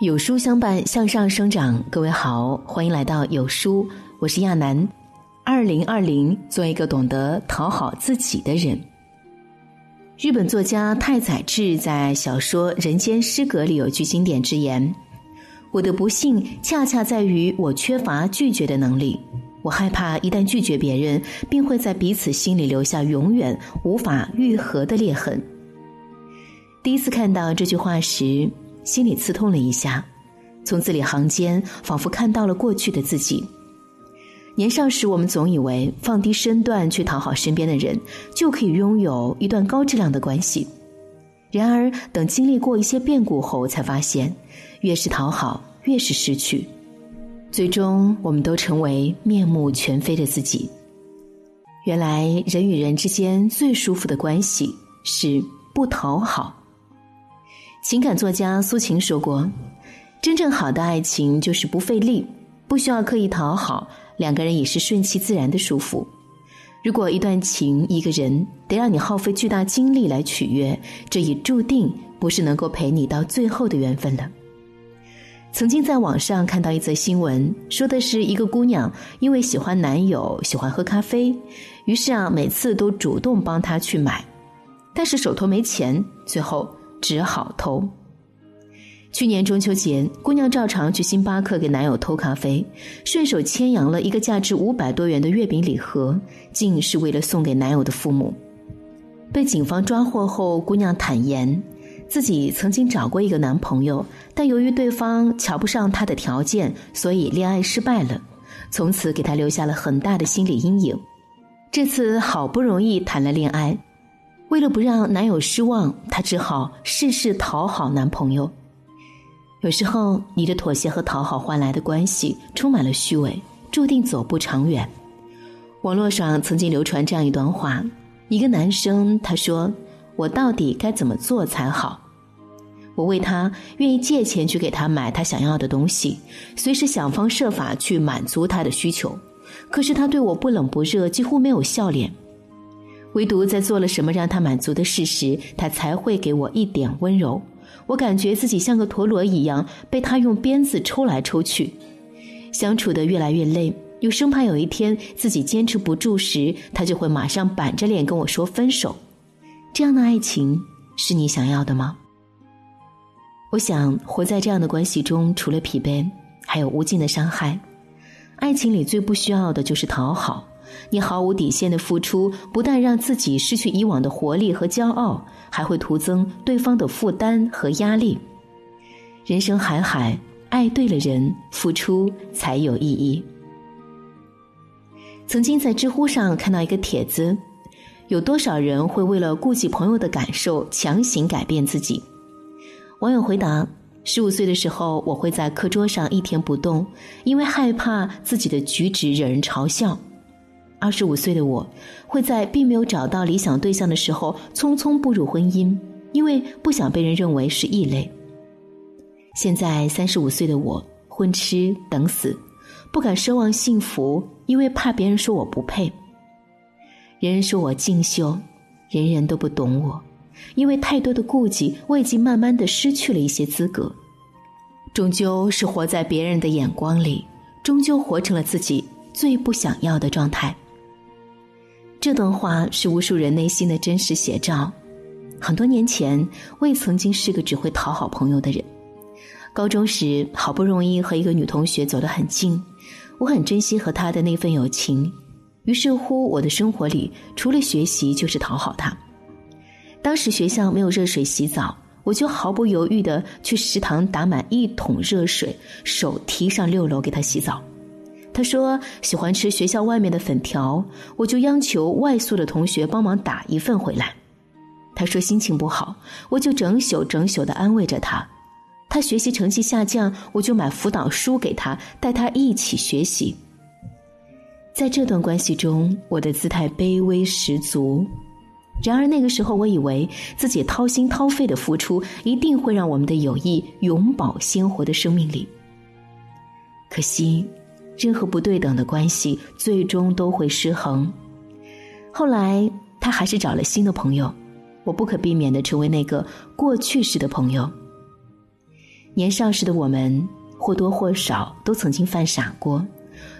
有书相伴，向上生长。各位好，欢迎来到有书，我是亚楠。二零二零，做一个懂得讨好自己的人。日本作家太宰治在小说《人间失格》里有句经典之言：“我的不幸恰恰在于我缺乏拒绝的能力。我害怕一旦拒绝别人，便会在彼此心里留下永远无法愈合的裂痕。”第一次看到这句话时。心里刺痛了一下，从字里行间仿佛看到了过去的自己。年少时，我们总以为放低身段去讨好身边的人，就可以拥有一段高质量的关系。然而，等经历过一些变故后，才发现，越是讨好，越是失去。最终，我们都成为面目全非的自己。原来，人与人之间最舒服的关系是不讨好。情感作家苏秦说过：“真正好的爱情就是不费力，不需要刻意讨好，两个人也是顺其自然的舒服。如果一段情、一个人得让你耗费巨大精力来取悦，这已注定不是能够陪你到最后的缘分了。”曾经在网上看到一则新闻，说的是一个姑娘因为喜欢男友喜欢喝咖啡，于是啊每次都主动帮他去买，但是手头没钱，最后。只好偷。去年中秋节，姑娘照常去星巴克给男友偷咖啡，顺手牵羊了一个价值五百多元的月饼礼盒，竟是为了送给男友的父母。被警方抓获后，姑娘坦言，自己曾经找过一个男朋友，但由于对方瞧不上她的条件，所以恋爱失败了，从此给她留下了很大的心理阴影。这次好不容易谈了恋爱。为了不让男友失望，她只好事事讨好男朋友。有时候，你的妥协和讨好换来的关系充满了虚伪，注定走不长远。网络上曾经流传这样一段话：一个男生他说：“我到底该怎么做才好？我为他愿意借钱去给他买他想要的东西，随时想方设法去满足他的需求。可是他对我不冷不热，几乎没有笑脸。”唯独在做了什么让他满足的事时，他才会给我一点温柔。我感觉自己像个陀螺一样被他用鞭子抽来抽去，相处的越来越累，又生怕有一天自己坚持不住时，他就会马上板着脸跟我说分手。这样的爱情是你想要的吗？我想活在这样的关系中，除了疲惫，还有无尽的伤害。爱情里最不需要的就是讨好。你毫无底线的付出，不但让自己失去以往的活力和骄傲，还会徒增对方的负担和压力。人生海海，爱对了人，付出才有意义。曾经在知乎上看到一个帖子，有多少人会为了顾及朋友的感受，强行改变自己？网友回答：十五岁的时候，我会在课桌上一天不动，因为害怕自己的举止惹人嘲笑。二十五岁的我，会在并没有找到理想对象的时候匆匆步入婚姻，因为不想被人认为是异类。现在三十五岁的我，混吃等死，不敢奢望幸福，因为怕别人说我不配。人人说我静修，人人都不懂我，因为太多的顾忌，我已经慢慢的失去了一些资格。终究是活在别人的眼光里，终究活成了自己最不想要的状态。这段话是无数人内心的真实写照。很多年前，我也曾经是个只会讨好朋友的人。高中时，好不容易和一个女同学走得很近，我很珍惜和她的那份友情。于是乎，我的生活里除了学习就是讨好她。当时学校没有热水洗澡，我就毫不犹豫地去食堂打满一桶热水，手提上六楼给她洗澡。他说喜欢吃学校外面的粉条，我就央求外宿的同学帮忙打一份回来。他说心情不好，我就整宿整宿的安慰着他。他学习成绩下降，我就买辅导书给他，带他一起学习。在这段关系中，我的姿态卑微十足。然而那个时候，我以为自己掏心掏肺的付出，一定会让我们的友谊永葆鲜活的生命力。可惜。任何不对等的关系，最终都会失衡。后来，他还是找了新的朋友，我不可避免的成为那个过去式的朋友。年少时的我们或多或少都曾经犯傻过，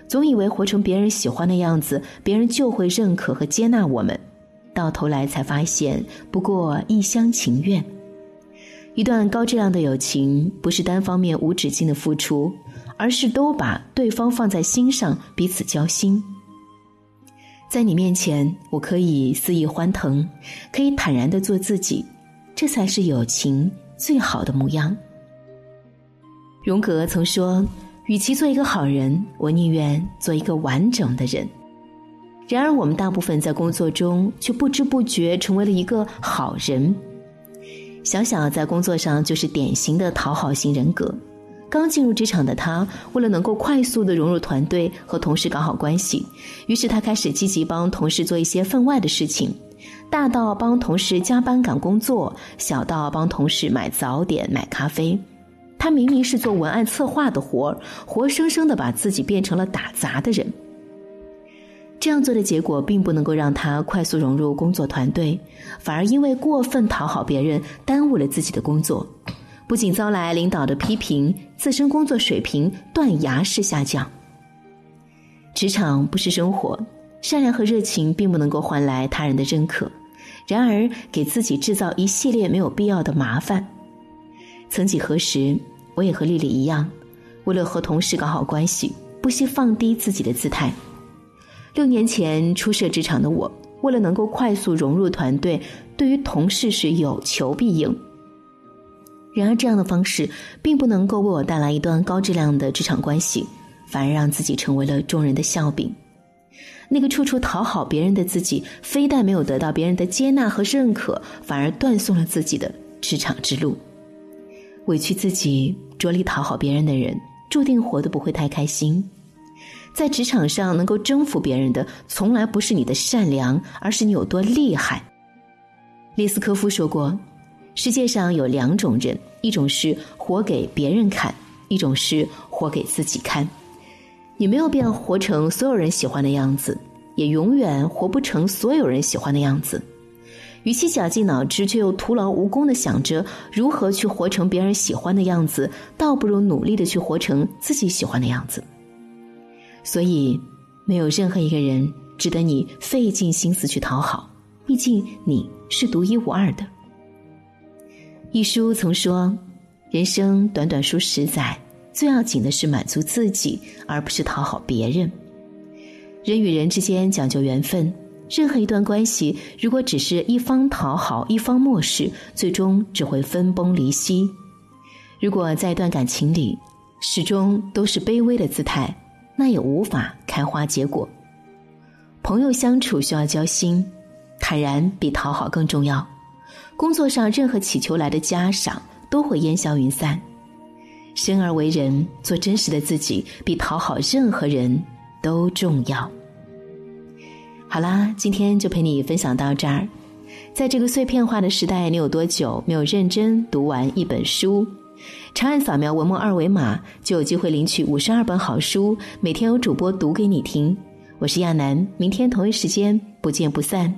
总以为活成别人喜欢的样子，别人就会认可和接纳我们，到头来才发现不过一厢情愿。一段高质量的友情，不是单方面无止境的付出，而是都把对方放在心上，彼此交心。在你面前，我可以肆意欢腾，可以坦然的做自己，这才是友情最好的模样。荣格曾说：“与其做一个好人，我宁愿做一个完整的人。”然而，我们大部分在工作中却不知不觉成为了一个好人。小小在工作上就是典型的讨好型人格。刚进入职场的他，为了能够快速的融入团队和同事搞好关系，于是他开始积极帮同事做一些分外的事情，大到帮同事加班赶工作，小到帮同事买早点、买咖啡。他明明是做文案策划的活儿，活生生的把自己变成了打杂的人。这样做的结果，并不能够让他快速融入工作团队，反而因为过分讨好别人，耽误了自己的工作，不仅遭来领导的批评，自身工作水平断崖式下降。职场不是生活，善良和热情并不能够换来他人的认可，然而给自己制造一系列没有必要的麻烦。曾几何时，我也和丽丽一样，为了和同事搞好关系，不惜放低自己的姿态。六年前初涉职场的我，为了能够快速融入团队，对于同事是有求必应。然而，这样的方式并不能够为我带来一段高质量的职场关系，反而让自己成为了众人的笑柄。那个处处讨好别人的自己，非但没有得到别人的接纳和认可，反而断送了自己的职场之路。委屈自己、着力讨好别人的人，注定活得不会太开心。在职场上能够征服别人的，从来不是你的善良，而是你有多厉害。列斯科夫说过：“世界上有两种人，一种是活给别人看，一种是活给自己看。你没有必要活成所有人喜欢的样子，也永远活不成所有人喜欢的样子。与其绞尽脑汁却又徒劳无功的想着如何去活成别人喜欢的样子，倒不如努力的去活成自己喜欢的样子。”所以，没有任何一个人值得你费尽心思去讨好，毕竟你是独一无二的。一书曾说：“人生短短数十载，最要紧的是满足自己，而不是讨好别人。人与人之间讲究缘分，任何一段关系，如果只是一方讨好，一方漠视，最终只会分崩离析。如果在一段感情里，始终都是卑微的姿态。”那也无法开花结果。朋友相处需要交心，坦然比讨好更重要。工作上任何祈求来的嘉赏都会烟消云散。生而为人，做真实的自己，比讨好任何人都重要。好啦，今天就陪你分享到这儿。在这个碎片化的时代，你有多久没有认真读完一本书？长按扫描文末二维码，就有机会领取五十二本好书，每天有主播读给你听。我是亚楠，明天同一时间不见不散。